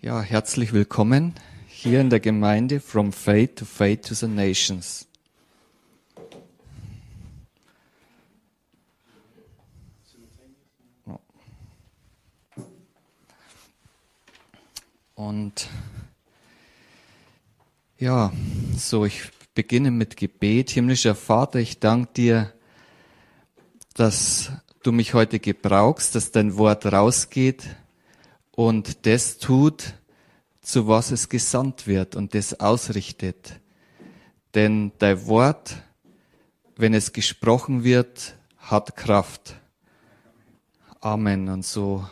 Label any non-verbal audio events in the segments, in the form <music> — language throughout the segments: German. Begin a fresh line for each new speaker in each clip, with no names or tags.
Ja, herzlich willkommen hier in der Gemeinde From Faith to Faith to the Nations. Und ja, so ich beginne mit Gebet. Himmlischer Vater, ich danke dir, dass du mich heute gebrauchst, dass dein Wort rausgeht und das tut, zu was es gesandt wird und das ausrichtet. Denn dein Wort, wenn es gesprochen wird, hat Kraft. Amen. Und so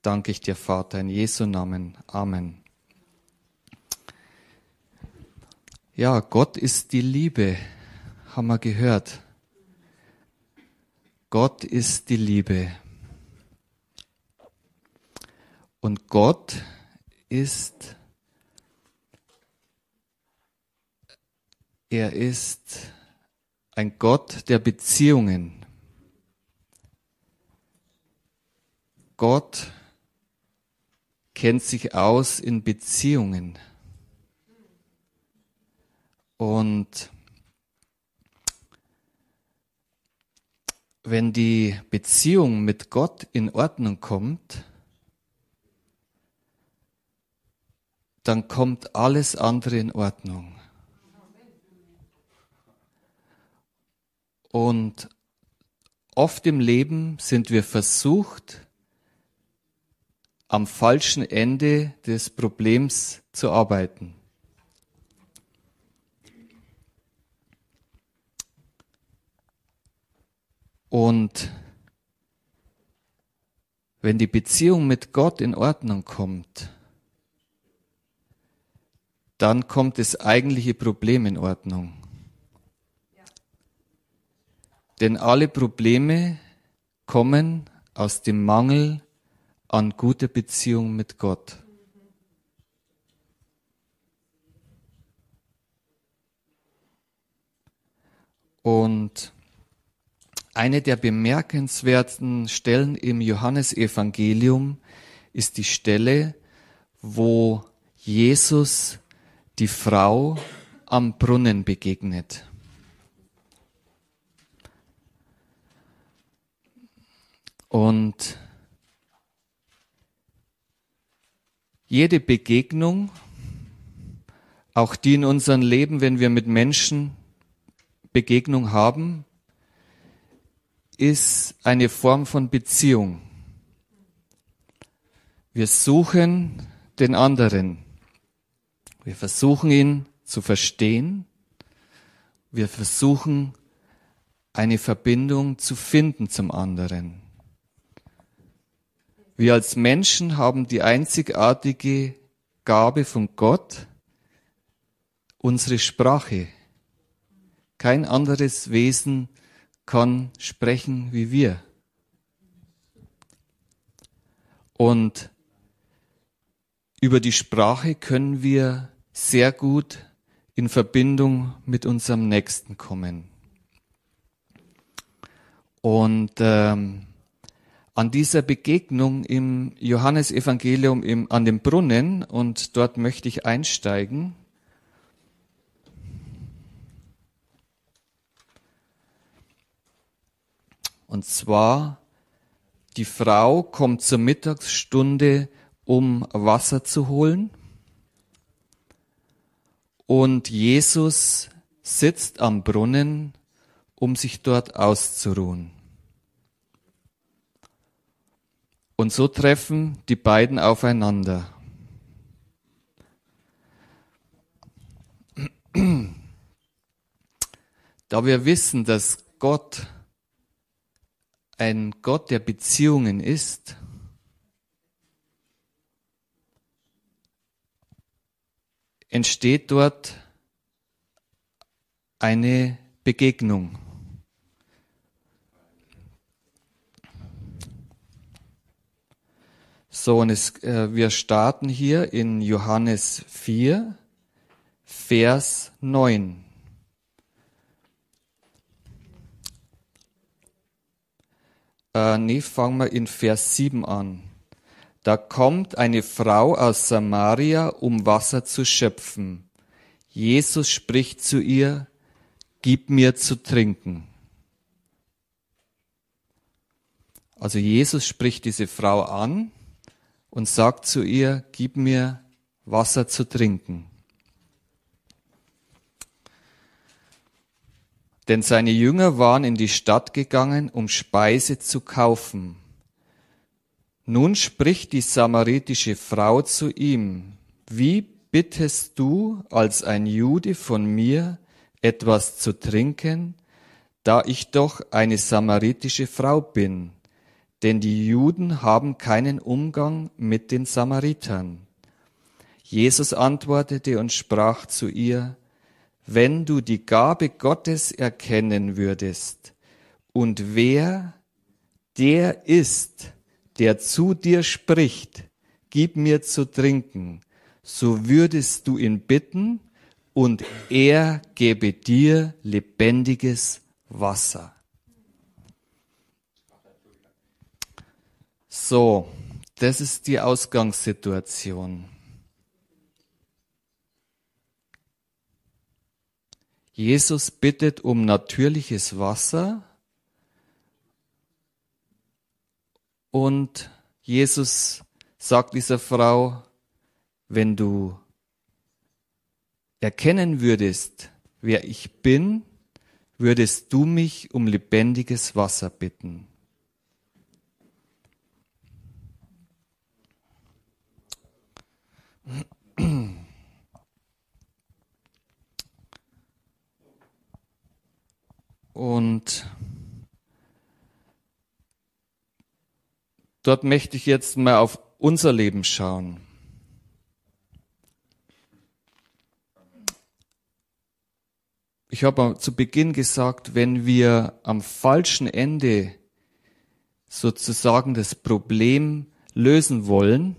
danke ich dir, Vater, in Jesu Namen. Amen. Ja, Gott ist die Liebe, haben wir gehört. Gott ist die Liebe. Und Gott ist Er ist ein Gott der Beziehungen. Gott kennt sich aus in Beziehungen. Und wenn die Beziehung mit Gott in Ordnung kommt, dann kommt alles andere in Ordnung. Und oft im Leben sind wir versucht, am falschen Ende des Problems zu arbeiten. Und wenn die Beziehung mit Gott in Ordnung kommt, dann kommt das eigentliche Problem in Ordnung. Denn alle Probleme kommen aus dem Mangel an guter Beziehung mit Gott. Und eine der bemerkenswerten Stellen im Johannesevangelium ist die Stelle, wo Jesus die Frau am Brunnen begegnet. Und jede Begegnung, auch die in unserem Leben, wenn wir mit Menschen Begegnung haben, ist eine Form von Beziehung. Wir suchen den anderen. Wir versuchen ihn zu verstehen. Wir versuchen eine Verbindung zu finden zum anderen. Wir als Menschen haben die einzigartige Gabe von Gott, unsere Sprache. Kein anderes Wesen kann sprechen wie wir. Und über die Sprache können wir sehr gut in Verbindung mit unserem Nächsten kommen. Und ähm, an dieser Begegnung im Johannesevangelium im, an dem Brunnen und dort möchte ich einsteigen. Und zwar, die Frau kommt zur Mittagsstunde, um Wasser zu holen. Und Jesus sitzt am Brunnen, um sich dort auszuruhen. Und so treffen die beiden aufeinander. Da wir wissen, dass Gott ein Gott der Beziehungen ist, entsteht dort eine Begegnung. So, und es, äh, wir starten hier in Johannes 4, Vers 9. Äh, nee, fangen wir in Vers 7 an. Da kommt eine Frau aus Samaria, um Wasser zu schöpfen. Jesus spricht zu ihr, gib mir zu trinken. Also Jesus spricht diese Frau an und sagt zu ihr, gib mir Wasser zu trinken. Denn seine Jünger waren in die Stadt gegangen, um Speise zu kaufen. Nun spricht die samaritische Frau zu ihm, wie bittest du als ein Jude von mir etwas zu trinken, da ich doch eine samaritische Frau bin? Denn die Juden haben keinen Umgang mit den Samaritern. Jesus antwortete und sprach zu ihr, wenn du die Gabe Gottes erkennen würdest und wer der ist, der zu dir spricht, gib mir zu trinken, so würdest du ihn bitten und er gebe dir lebendiges Wasser. So, das ist die Ausgangssituation. Jesus bittet um natürliches Wasser Und Jesus sagt dieser Frau, wenn du erkennen würdest, wer ich bin, würdest du mich um lebendiges Wasser bitten. Und Dort möchte ich jetzt mal auf unser Leben schauen. Ich habe zu Beginn gesagt, wenn wir am falschen Ende sozusagen das Problem lösen wollen,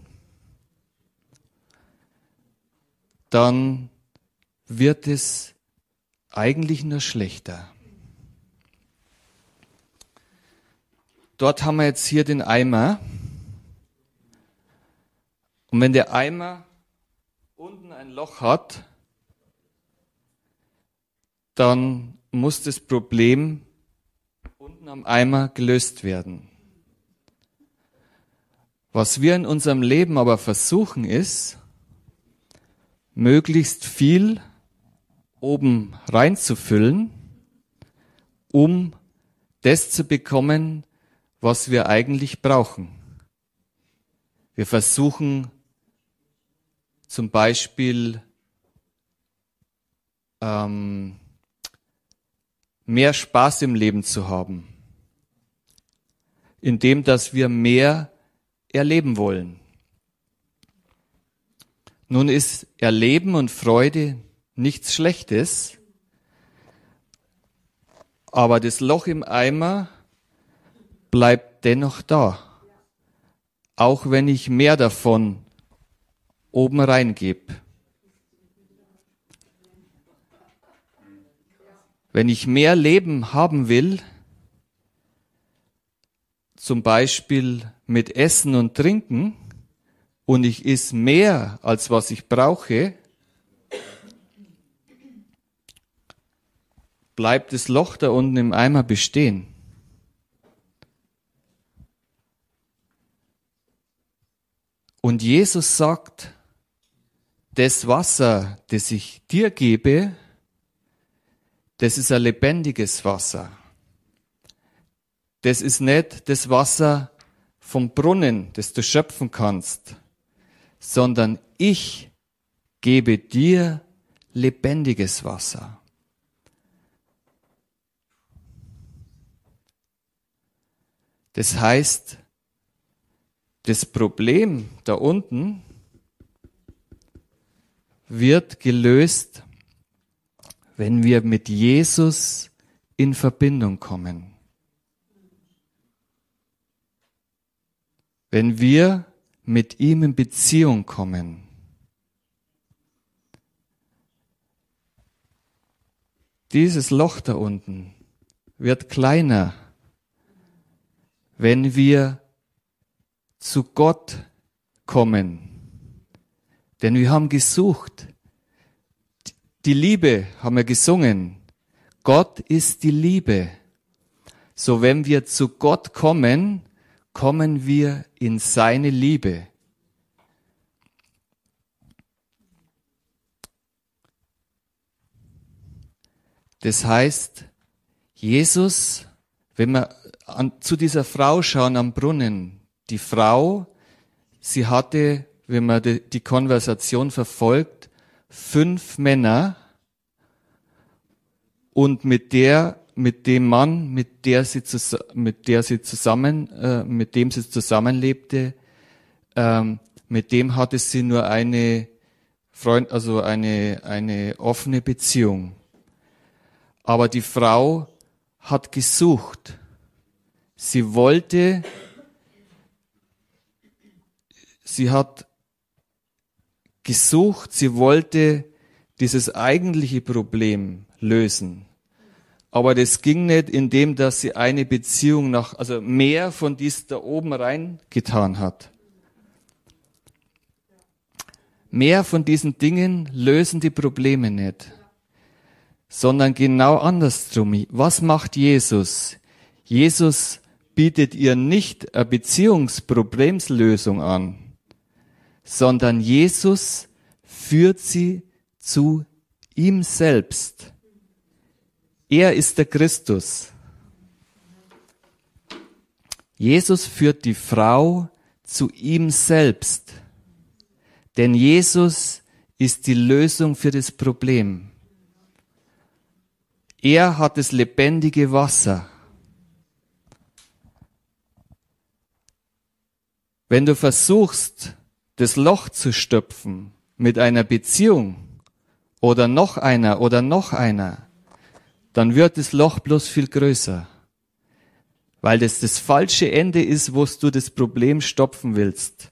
dann wird es eigentlich nur schlechter. Dort haben wir jetzt hier den Eimer. Und wenn der Eimer unten ein Loch hat, dann muss das Problem unten am Eimer gelöst werden. Was wir in unserem Leben aber versuchen ist, möglichst viel oben reinzufüllen, um das zu bekommen, was wir eigentlich brauchen. Wir versuchen zum Beispiel ähm, mehr Spaß im Leben zu haben, indem dass wir mehr erleben wollen. Nun ist Erleben und Freude nichts Schlechtes, aber das Loch im Eimer bleibt dennoch da. Auch wenn ich mehr davon oben reingebe. Wenn ich mehr Leben haben will, zum Beispiel mit Essen und Trinken, und ich is mehr als was ich brauche, bleibt das Loch da unten im Eimer bestehen. Und Jesus sagt, das Wasser, das ich dir gebe, das ist ein lebendiges Wasser. Das ist nicht das Wasser vom Brunnen, das du schöpfen kannst, sondern ich gebe dir lebendiges Wasser. Das heißt, das Problem da unten wird gelöst, wenn wir mit Jesus in Verbindung kommen. Wenn wir mit ihm in Beziehung kommen. Dieses Loch da unten wird kleiner, wenn wir zu Gott kommen. Denn wir haben gesucht. Die Liebe haben wir gesungen. Gott ist die Liebe. So wenn wir zu Gott kommen, kommen wir in seine Liebe. Das heißt, Jesus, wenn wir an, zu dieser Frau schauen am Brunnen, die Frau, sie hatte, wenn man die, Konversation verfolgt, fünf Männer und mit der, mit dem Mann, mit der sie, mit der sie zusammen, äh, mit dem sie zusammenlebte, ähm, mit dem hatte sie nur eine Freund, also eine, eine offene Beziehung. Aber die Frau hat gesucht. Sie wollte, sie hat gesucht, sie wollte dieses eigentliche Problem lösen. Aber das ging nicht, indem dass sie eine Beziehung nach, also mehr von dies da oben reingetan hat. Mehr von diesen Dingen lösen die Probleme nicht sondern genau andersrum. Was macht Jesus? Jesus bietet ihr nicht eine Beziehungsproblemslösung an, sondern Jesus führt sie zu ihm selbst. Er ist der Christus. Jesus führt die Frau zu ihm selbst. Denn Jesus ist die Lösung für das Problem. Er hat das lebendige Wasser. Wenn du versuchst, das Loch zu stopfen mit einer Beziehung oder noch einer oder noch einer, dann wird das Loch bloß viel größer. Weil das das falsche Ende ist, wo du das Problem stopfen willst.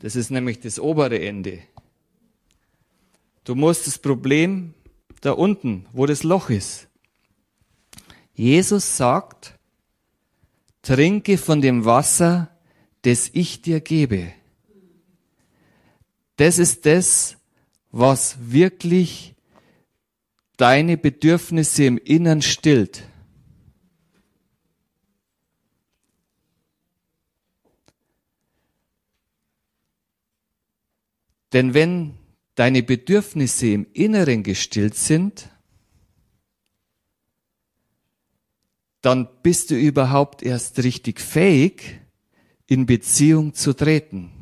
Das ist nämlich das obere Ende. Du musst das Problem da unten, wo das Loch ist. Jesus sagt, trinke von dem Wasser, das ich dir gebe. Das ist das, was wirklich deine Bedürfnisse im Innern stillt. Denn wenn deine Bedürfnisse im Inneren gestillt sind, dann bist du überhaupt erst richtig fähig, in Beziehung zu treten.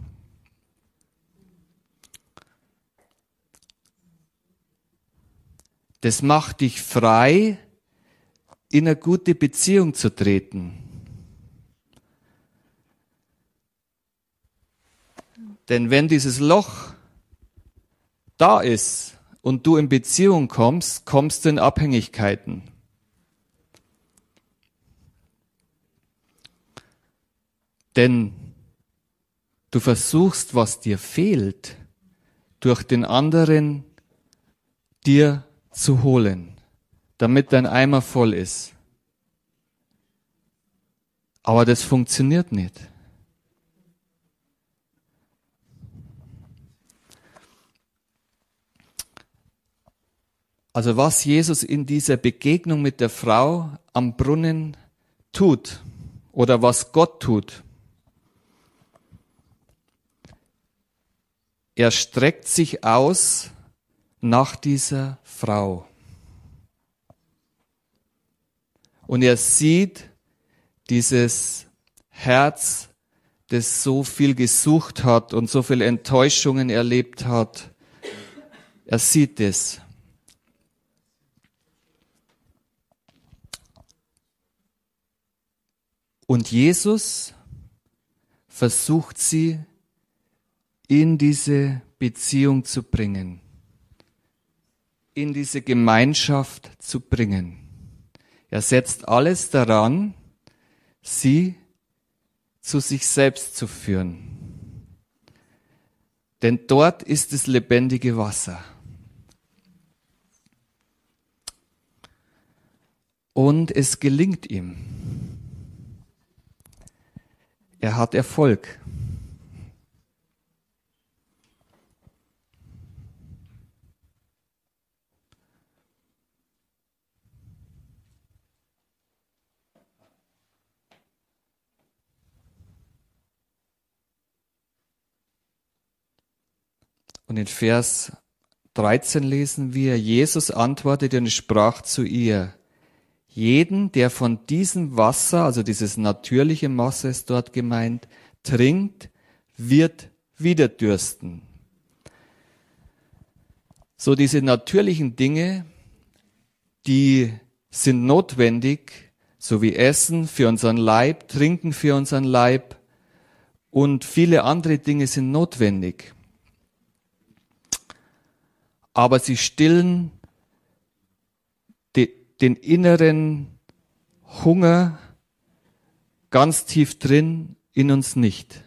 Das macht dich frei, in eine gute Beziehung zu treten. Denn wenn dieses Loch da ist und du in Beziehung kommst, kommst du in Abhängigkeiten. Denn du versuchst, was dir fehlt, durch den anderen dir zu holen, damit dein Eimer voll ist. Aber das funktioniert nicht. Also was Jesus in dieser Begegnung mit der Frau am Brunnen tut oder was Gott tut. Er streckt sich aus nach dieser Frau. Und er sieht dieses Herz, das so viel gesucht hat und so viele Enttäuschungen erlebt hat. Er sieht es. Und Jesus versucht sie in diese Beziehung zu bringen, in diese Gemeinschaft zu bringen. Er setzt alles daran, sie zu sich selbst zu führen. Denn dort ist das lebendige Wasser. Und es gelingt ihm. Er hat Erfolg. Und in Vers 13 lesen wir, Jesus antwortete und sprach zu ihr, jeden, der von diesem Wasser, also dieses natürliche Wasser ist dort gemeint, trinkt, wird wieder dürsten. So diese natürlichen Dinge, die sind notwendig, so wie Essen für unseren Leib, Trinken für unseren Leib und viele andere Dinge sind notwendig. Aber sie stillen den inneren Hunger ganz tief drin in uns nicht.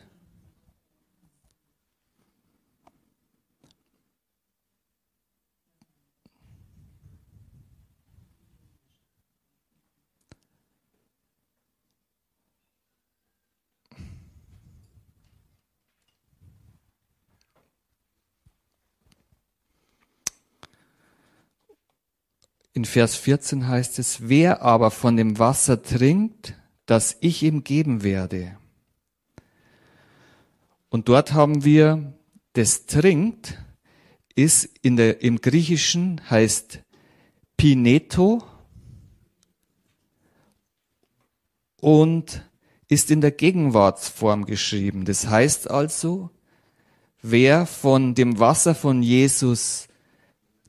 In Vers 14 heißt es, wer aber von dem Wasser trinkt, das ich ihm geben werde. Und dort haben wir, das trinkt, ist in der, im Griechischen heißt Pineto und ist in der Gegenwartsform geschrieben. Das heißt also, wer von dem Wasser von Jesus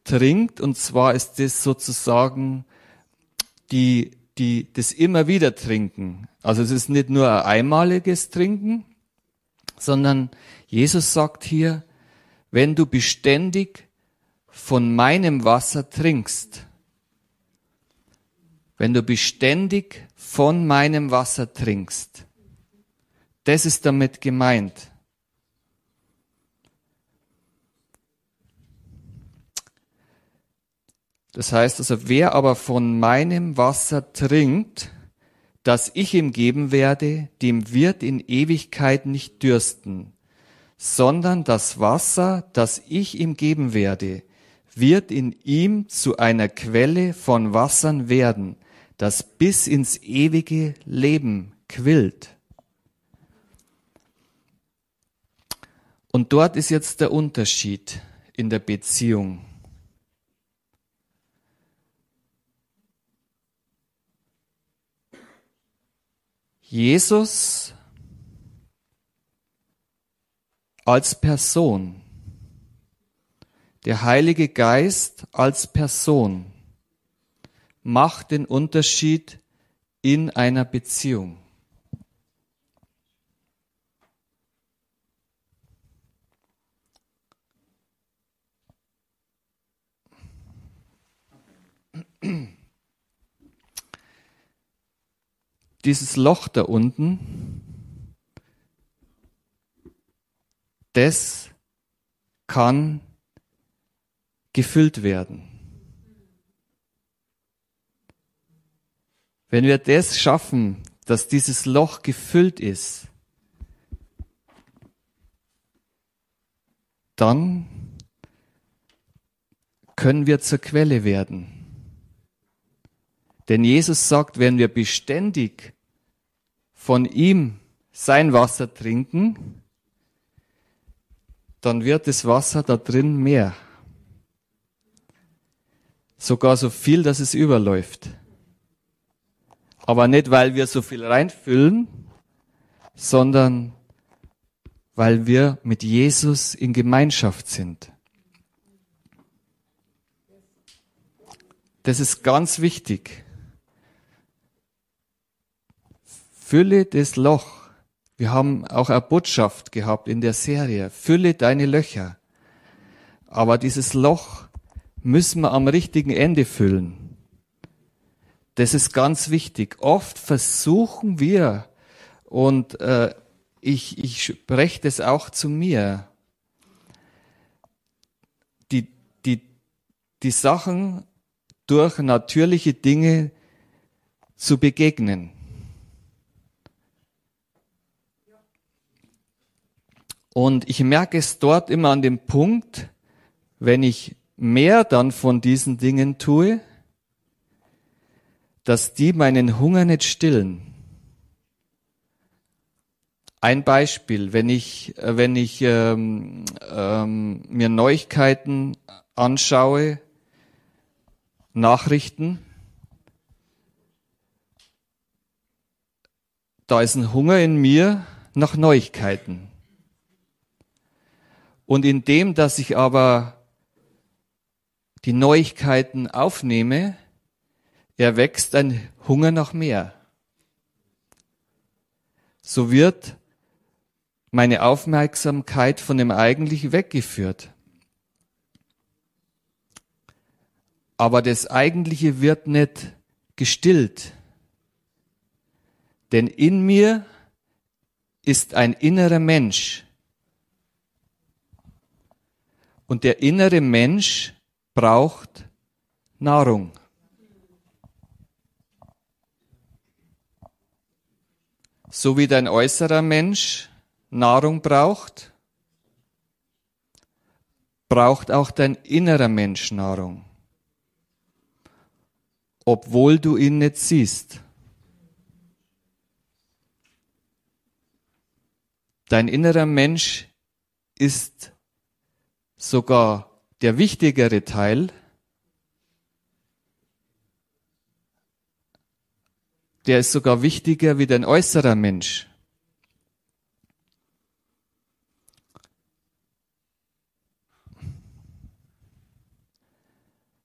trinkt. Und zwar ist das sozusagen die, die, das immer wieder trinken. Also es ist nicht nur ein einmaliges Trinken, sondern Jesus sagt hier, wenn du beständig von meinem Wasser trinkst, wenn du beständig von meinem Wasser trinkst, das ist damit gemeint. Das heißt also, wer aber von meinem Wasser trinkt, das ich ihm geben werde, dem wird in Ewigkeit nicht dürsten, sondern das Wasser, das ich ihm geben werde, wird in ihm zu einer Quelle von Wassern werden, das bis ins ewige Leben quillt. Und dort ist jetzt der Unterschied in der Beziehung. Jesus als Person, der Heilige Geist als Person macht den Unterschied in einer Beziehung. Dieses Loch da unten, das kann gefüllt werden. Wenn wir das schaffen, dass dieses Loch gefüllt ist, dann können wir zur Quelle werden. Denn Jesus sagt, wenn wir beständig von ihm sein Wasser trinken, dann wird das Wasser da drin mehr. Sogar so viel, dass es überläuft. Aber nicht, weil wir so viel reinfüllen, sondern weil wir mit Jesus in Gemeinschaft sind. Das ist ganz wichtig. Fülle das Loch. Wir haben auch eine Botschaft gehabt in der Serie. Fülle deine Löcher. Aber dieses Loch müssen wir am richtigen Ende füllen. Das ist ganz wichtig. Oft versuchen wir, und äh, ich, ich spreche das auch zu mir, die, die, die Sachen durch natürliche Dinge zu begegnen. Und ich merke es dort immer an dem Punkt, wenn ich mehr dann von diesen Dingen tue, dass die meinen Hunger nicht stillen. Ein Beispiel, wenn ich, wenn ich ähm, ähm, mir Neuigkeiten anschaue, Nachrichten, da ist ein Hunger in mir nach Neuigkeiten. Und indem, dass ich aber die Neuigkeiten aufnehme, erwächst ein Hunger nach mehr. So wird meine Aufmerksamkeit von dem Eigentlichen weggeführt. Aber das Eigentliche wird nicht gestillt. Denn in mir ist ein innerer Mensch. Und der innere Mensch braucht Nahrung. So wie dein äußerer Mensch Nahrung braucht, braucht auch dein innerer Mensch Nahrung, obwohl du ihn nicht siehst. Dein innerer Mensch ist sogar der wichtigere Teil, der ist sogar wichtiger wie dein äußerer Mensch.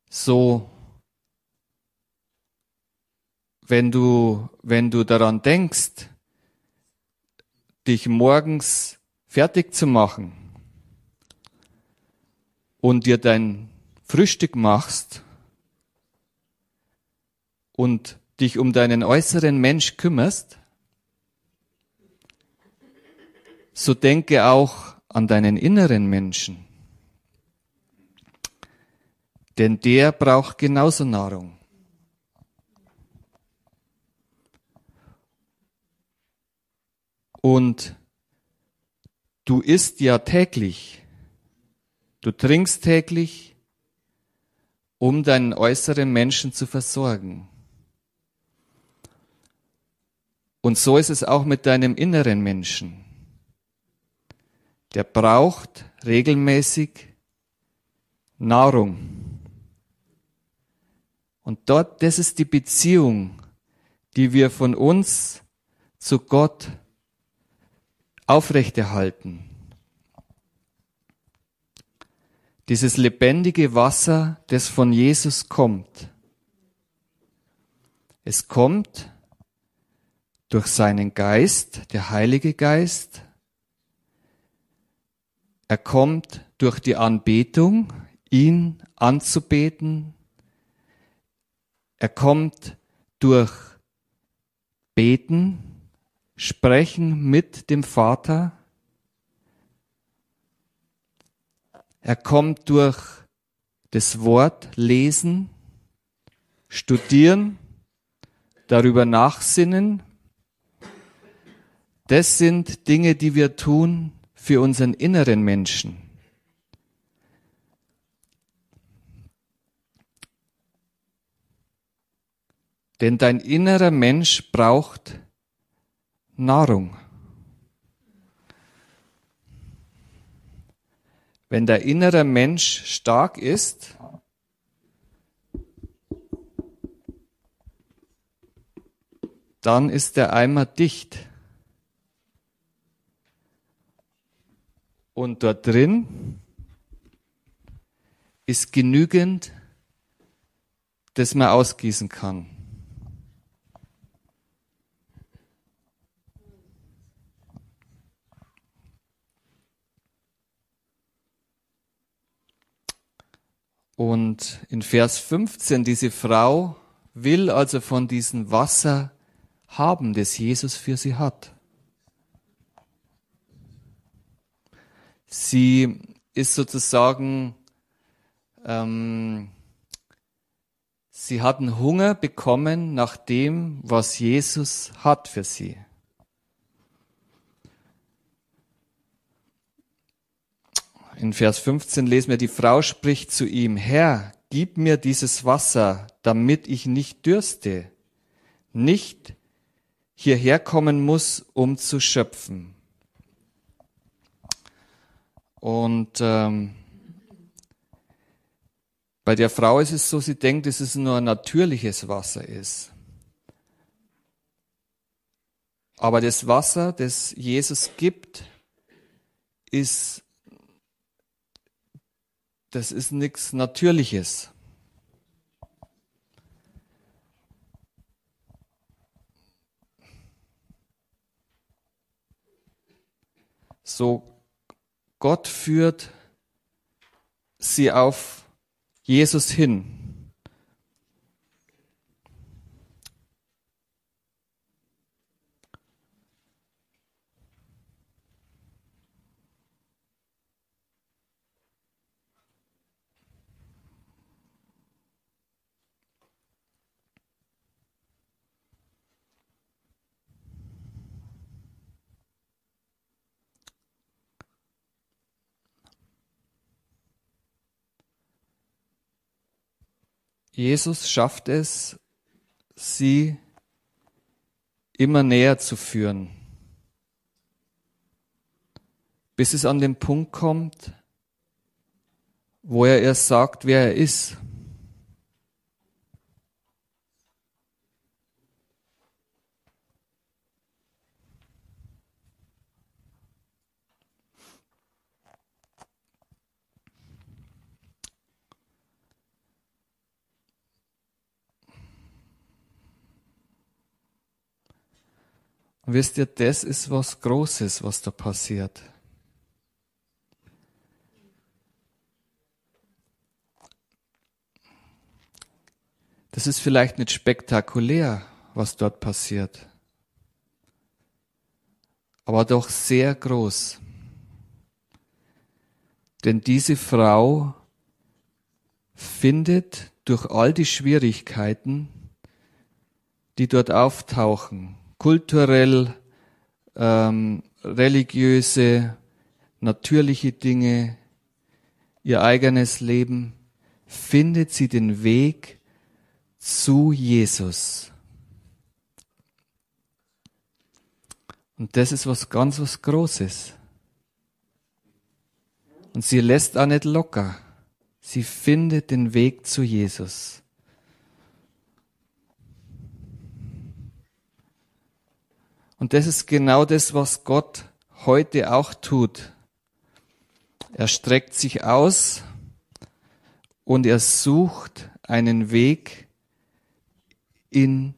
So, wenn du, wenn du daran denkst, dich morgens fertig zu machen, und dir dein Frühstück machst und dich um deinen äußeren Mensch kümmerst, so denke auch an deinen inneren Menschen. Denn der braucht genauso Nahrung. Und du isst ja täglich. Du trinkst täglich, um deinen äußeren Menschen zu versorgen. Und so ist es auch mit deinem inneren Menschen. Der braucht regelmäßig Nahrung. Und dort, das ist die Beziehung, die wir von uns zu Gott aufrechterhalten. Dieses lebendige Wasser, das von Jesus kommt. Es kommt durch seinen Geist, der Heilige Geist. Er kommt durch die Anbetung, ihn anzubeten. Er kommt durch Beten, Sprechen mit dem Vater. Er kommt durch das Wort lesen, studieren, darüber nachsinnen. Das sind Dinge, die wir tun für unseren inneren Menschen. Denn dein innerer Mensch braucht Nahrung. Wenn der innere Mensch stark ist, dann ist der Eimer dicht. Und dort drin ist genügend, das man ausgießen kann. Und in Vers 15, diese Frau will also von diesem Wasser haben, das Jesus für sie hat. Sie ist sozusagen, ähm, sie hat einen Hunger bekommen nach dem, was Jesus hat für sie. In Vers 15 lesen wir, die Frau spricht zu ihm, Herr, gib mir dieses Wasser, damit ich nicht dürste, nicht hierher kommen muss, um zu schöpfen. Und ähm, bei der Frau ist es so, sie denkt, dass es nur natürliches Wasser ist. Aber das Wasser, das Jesus gibt, ist, das ist nichts Natürliches. So, Gott führt sie auf Jesus hin. Jesus schafft es, sie immer näher zu führen, bis es an den Punkt kommt, wo er erst sagt, wer er ist. Und wisst ihr, das ist was Großes, was da passiert. Das ist vielleicht nicht spektakulär, was dort passiert, aber doch sehr groß. Denn diese Frau findet durch all die Schwierigkeiten, die dort auftauchen, kulturell, ähm, religiöse, natürliche Dinge, ihr eigenes Leben, findet sie den Weg zu Jesus. Und das ist was ganz was Großes. Und sie lässt auch nicht locker. Sie findet den Weg zu Jesus. Und das ist genau das, was Gott heute auch tut. Er streckt sich aus und er sucht einen Weg, in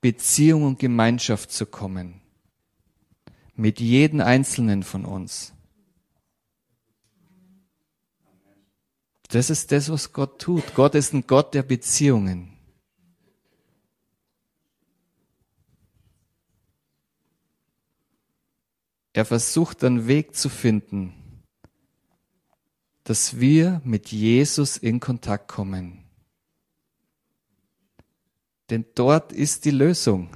Beziehung und Gemeinschaft zu kommen. Mit jedem Einzelnen von uns. Das ist das, was Gott tut. Gott ist ein Gott der Beziehungen. Er versucht einen Weg zu finden, dass wir mit Jesus in Kontakt kommen. Denn dort ist die Lösung.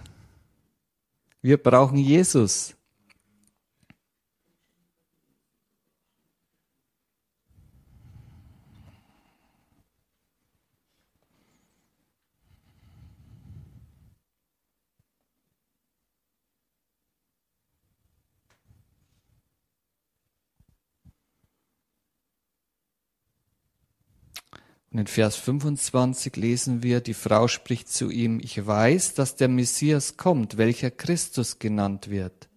Wir brauchen Jesus. Und in Vers 25 lesen wir, die Frau spricht zu ihm, ich weiß, dass der Messias kommt, welcher Christus genannt wird.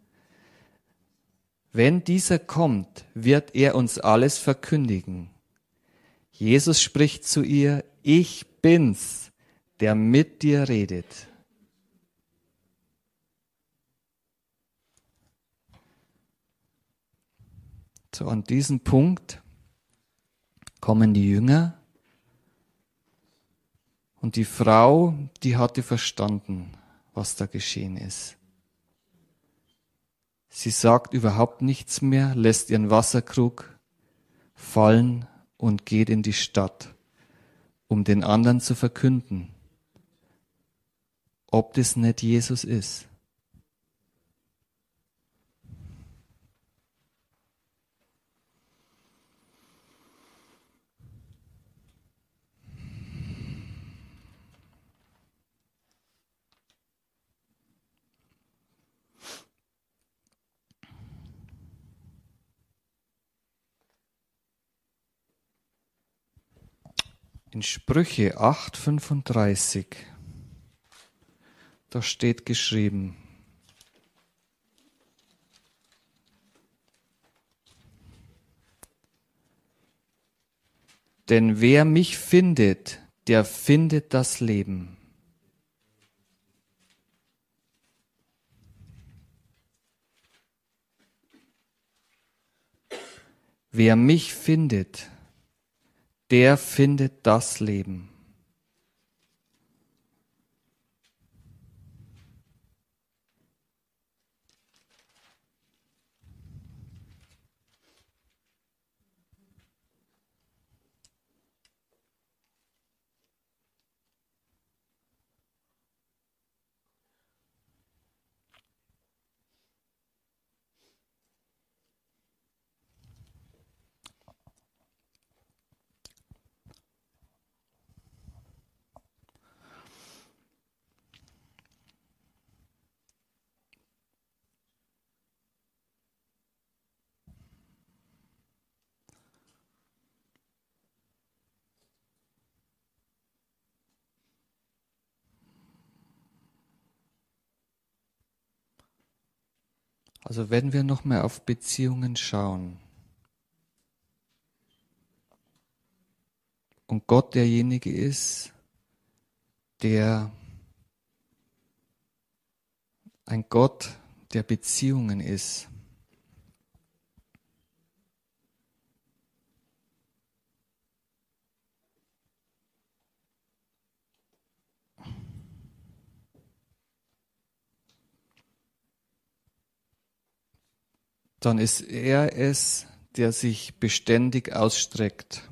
Wenn dieser kommt, wird er uns alles verkündigen. Jesus spricht zu ihr, ich bin's, der mit dir redet. So an diesem Punkt kommen die Jünger und die Frau, die hatte verstanden, was da geschehen ist. Sie sagt überhaupt nichts mehr, lässt ihren Wasserkrug fallen und geht in die Stadt, um den anderen zu verkünden, ob das nicht Jesus ist. In Sprüche 8:35 da steht geschrieben, Denn wer mich findet, der findet das Leben. Wer mich findet, der findet das Leben. Also wenn wir noch mal auf Beziehungen schauen und Gott derjenige ist, der ein Gott der Beziehungen ist. Dann ist er es, der sich beständig ausstreckt.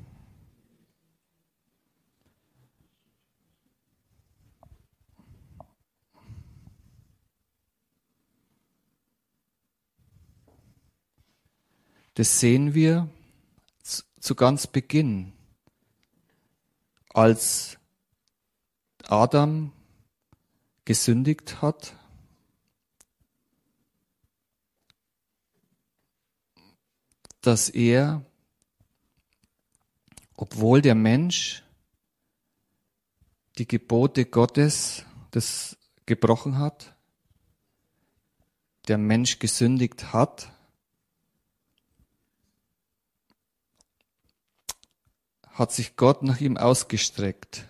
Das sehen wir zu ganz Beginn, als Adam gesündigt hat dass er, obwohl der Mensch die Gebote Gottes das gebrochen hat, der Mensch gesündigt hat, hat sich Gott nach ihm ausgestreckt.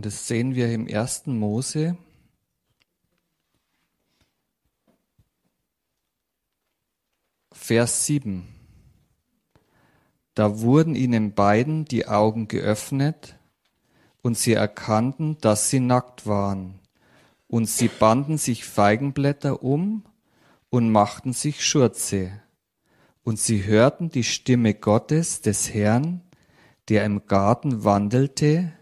Und das sehen wir im ersten Mose. Vers 7. Da wurden ihnen beiden die Augen geöffnet und sie erkannten, dass sie nackt waren. Und sie banden sich Feigenblätter um und machten sich Schurze. Und sie hörten die Stimme Gottes des Herrn, der im Garten wandelte,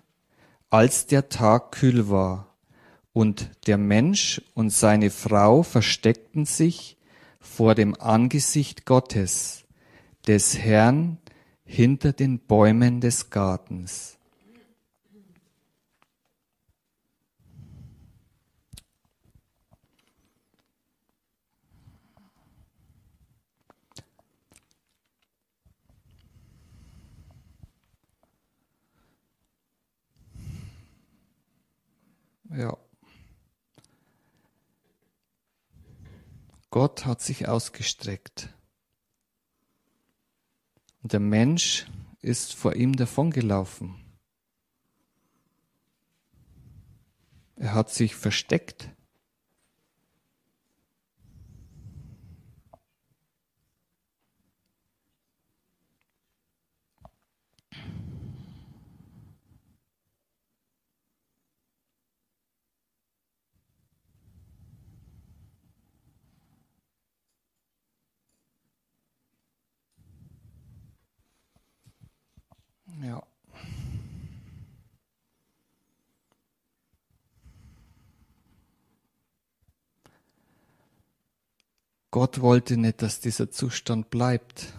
als der Tag kühl war, und der Mensch und seine Frau versteckten sich vor dem Angesicht Gottes, des Herrn, hinter den Bäumen des Gartens. Ja. Gott hat sich ausgestreckt. Und der Mensch ist vor ihm davongelaufen. Er hat sich versteckt. Ja. Gott wollte nicht, dass dieser Zustand bleibt.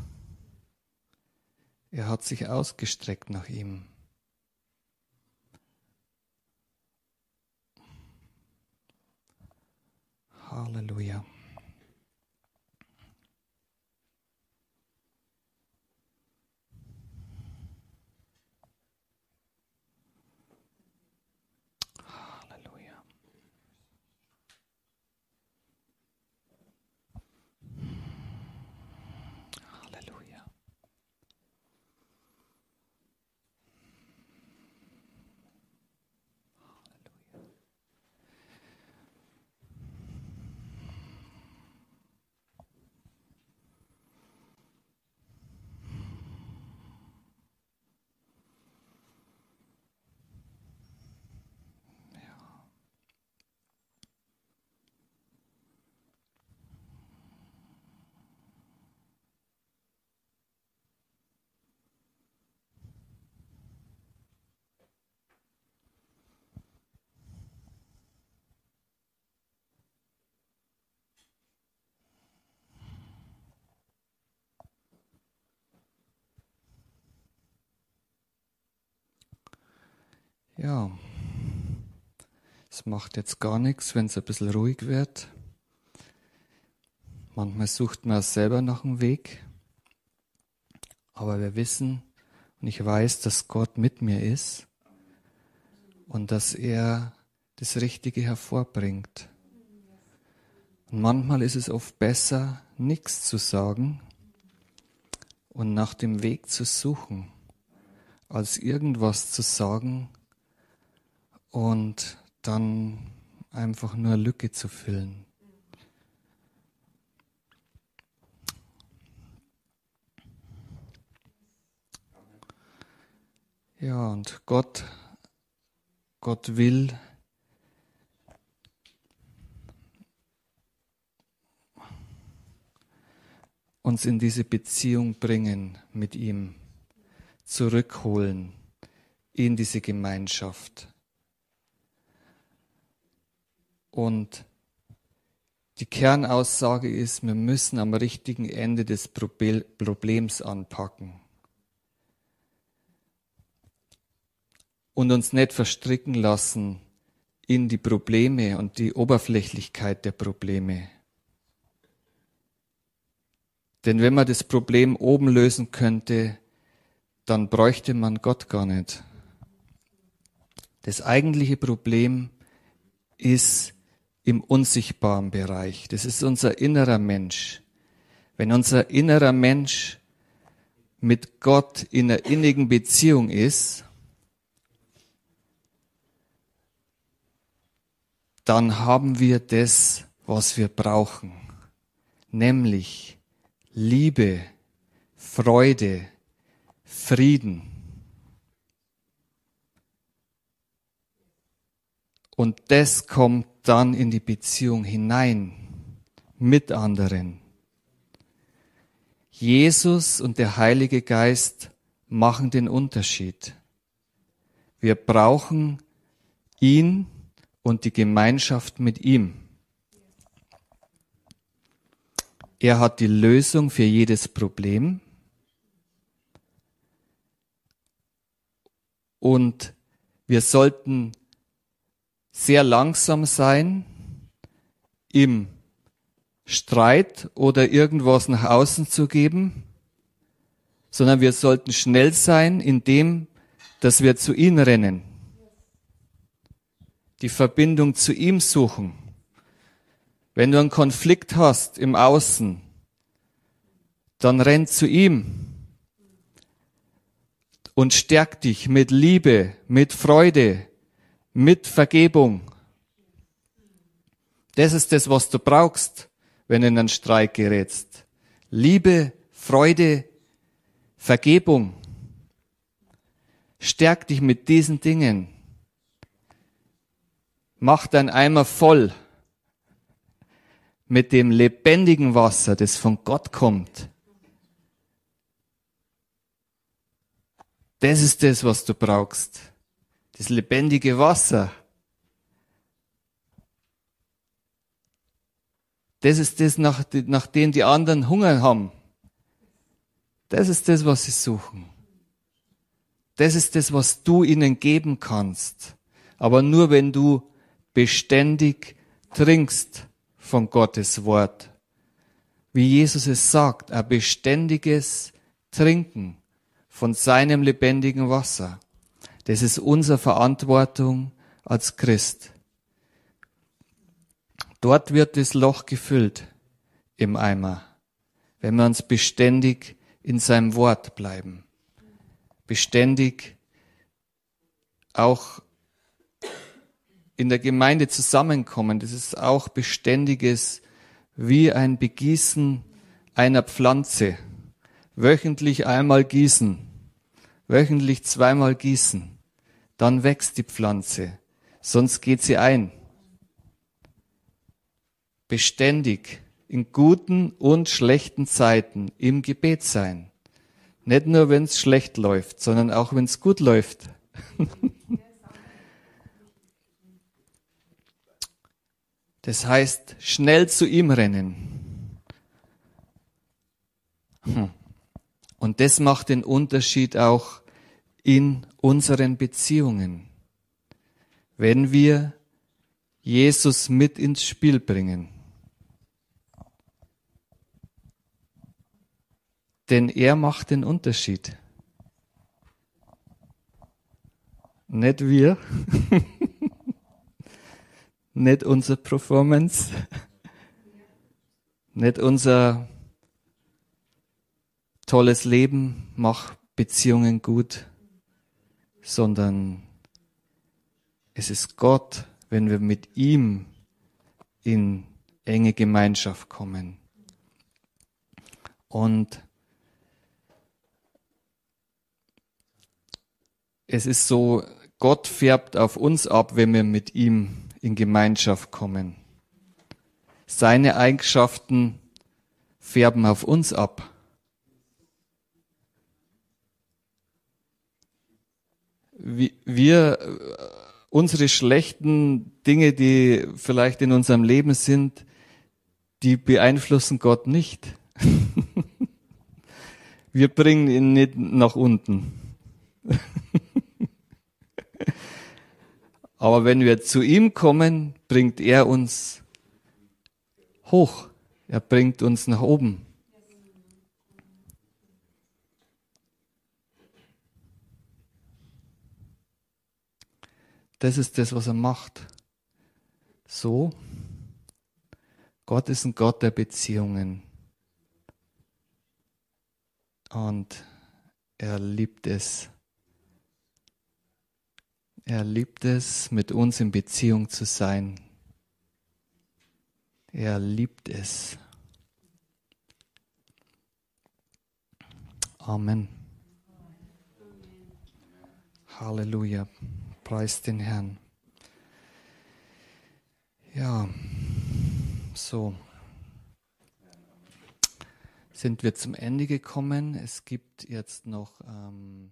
Er hat sich ausgestreckt nach ihm. Halleluja. Ja, es macht jetzt gar nichts, wenn es ein bisschen ruhig wird. Manchmal sucht man selber nach einem Weg. Aber wir wissen und ich weiß, dass Gott mit mir ist und dass er das Richtige hervorbringt. Und manchmal ist es oft besser, nichts zu sagen und nach dem Weg zu suchen, als irgendwas zu sagen, und dann einfach nur Lücke zu füllen. Ja, und Gott, Gott will, uns in diese Beziehung bringen mit ihm, zurückholen in diese Gemeinschaft. Und die Kernaussage ist, wir müssen am richtigen Ende des Problems anpacken. Und uns nicht verstricken lassen in die Probleme und die Oberflächlichkeit der Probleme. Denn wenn man das Problem oben lösen könnte, dann bräuchte man Gott gar nicht. Das eigentliche Problem ist, im unsichtbaren Bereich. Das ist unser innerer Mensch. Wenn unser innerer Mensch mit Gott in einer innigen Beziehung ist, dann haben wir das, was wir brauchen, nämlich Liebe, Freude, Frieden. Und das kommt dann in die Beziehung hinein mit anderen. Jesus und der Heilige Geist machen den Unterschied. Wir brauchen ihn und die Gemeinschaft mit ihm. Er hat die Lösung für jedes Problem. Und wir sollten sehr langsam sein im Streit oder irgendwas nach außen zu geben, sondern wir sollten schnell sein in dem, dass wir zu ihm rennen, die Verbindung zu ihm suchen. Wenn du einen Konflikt hast im Außen, dann renn zu ihm und stärk dich mit Liebe, mit Freude, mit Vergebung. Das ist das, was du brauchst, wenn du in einen Streik gerätst. Liebe, Freude, Vergebung. Stärk dich mit diesen Dingen. Mach dein Eimer voll mit dem lebendigen Wasser, das von Gott kommt. Das ist das, was du brauchst das lebendige Wasser. Das ist das, nach, nach dem die anderen Hunger haben. Das ist das, was sie suchen. Das ist das, was du ihnen geben kannst. Aber nur wenn du beständig trinkst von Gottes Wort. Wie Jesus es sagt, ein beständiges Trinken von seinem lebendigen Wasser. Das ist unsere Verantwortung als Christ. Dort wird das Loch gefüllt im Eimer, wenn wir uns beständig in seinem Wort bleiben. Beständig auch in der Gemeinde zusammenkommen. Das ist auch beständiges wie ein Begießen einer Pflanze. Wöchentlich einmal gießen, wöchentlich zweimal gießen, dann wächst die Pflanze, sonst geht sie ein beständig in guten und schlechten Zeiten im Gebet sein. Nicht nur, wenn es schlecht läuft, sondern auch, wenn es gut läuft. <laughs> Das heißt, schnell zu ihm rennen. Hm. Und das macht den Unterschied auch in unseren Beziehungen. Wenn wir Jesus mit ins Spiel bringen. Denn er macht den Unterschied. Nicht wir, <laughs> nicht unsere Performance, nicht unser tolles Leben macht Beziehungen gut, sondern es ist Gott, wenn wir mit ihm in enge Gemeinschaft kommen. Und es ist so, Gott färbt auf uns ab, wenn wir mit ihm in Gemeinschaft kommen. Seine Eigenschaften färben auf uns ab. Wir, unsere schlechten Dinge, die vielleicht in unserem Leben sind, die beeinflussen Gott nicht. <laughs> Wir bringen ihn nicht nach unten. <laughs> Aber wenn wir zu ihm kommen, bringt er uns hoch. Er bringt uns nach oben. Das ist das, was er macht. So. Gott ist ein Gott der Beziehungen. Und er liebt es, er liebt es, mit uns in Beziehung zu sein. Er liebt es. Amen. Halleluja. Preis den Herrn. Ja, so sind wir zum Ende gekommen. Es gibt jetzt noch ähm